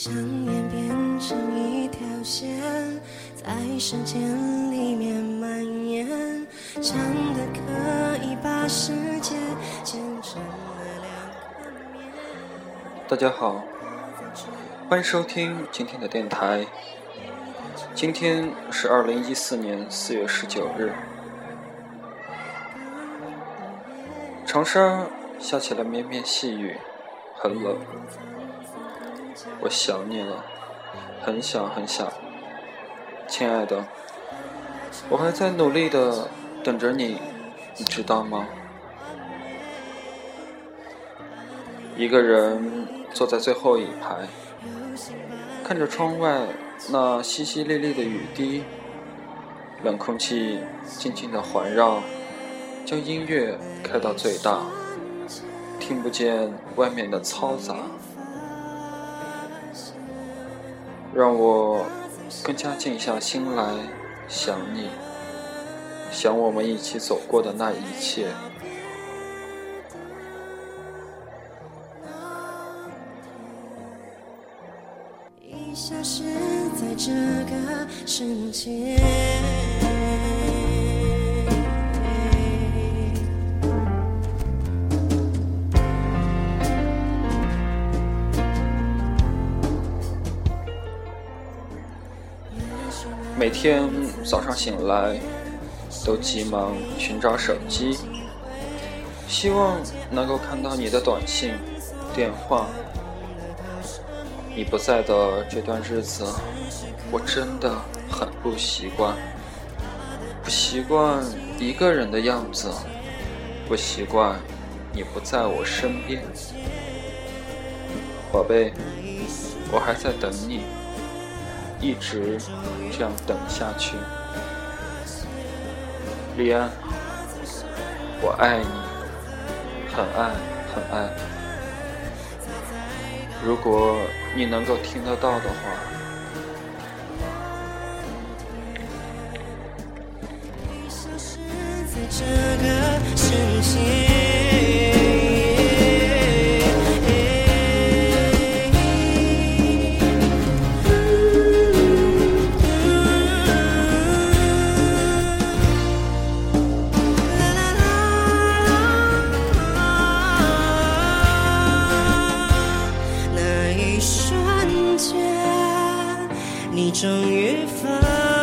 想演变成一条线，在时间里面蔓延，长的可以把世界剪成了两个面。大家好，欢迎收听今天的电台。今天是二零一四年四月十九日，长沙下起了绵绵细雨，很冷。我想你了，很想很想，亲爱的，我还在努力的等着你，你知道吗？一个人坐在最后一排，看着窗外。那淅淅沥沥的雨滴，冷空气静静的环绕，将音乐开到最大，听不见外面的嘈杂，让我更加静下心来想你，想我们一起走过的那一切。消失在这个世界。每天早上醒来，都急忙寻找手机，希望能够看到你的短信、电话。你不在的这段日子，我真的很不习惯，不习惯一个人的样子，不习惯你不在我身边，宝贝，我还在等你，一直这样等下去。李安，我爱你，很爱，很爱。如果你能够听得到的话。你终于发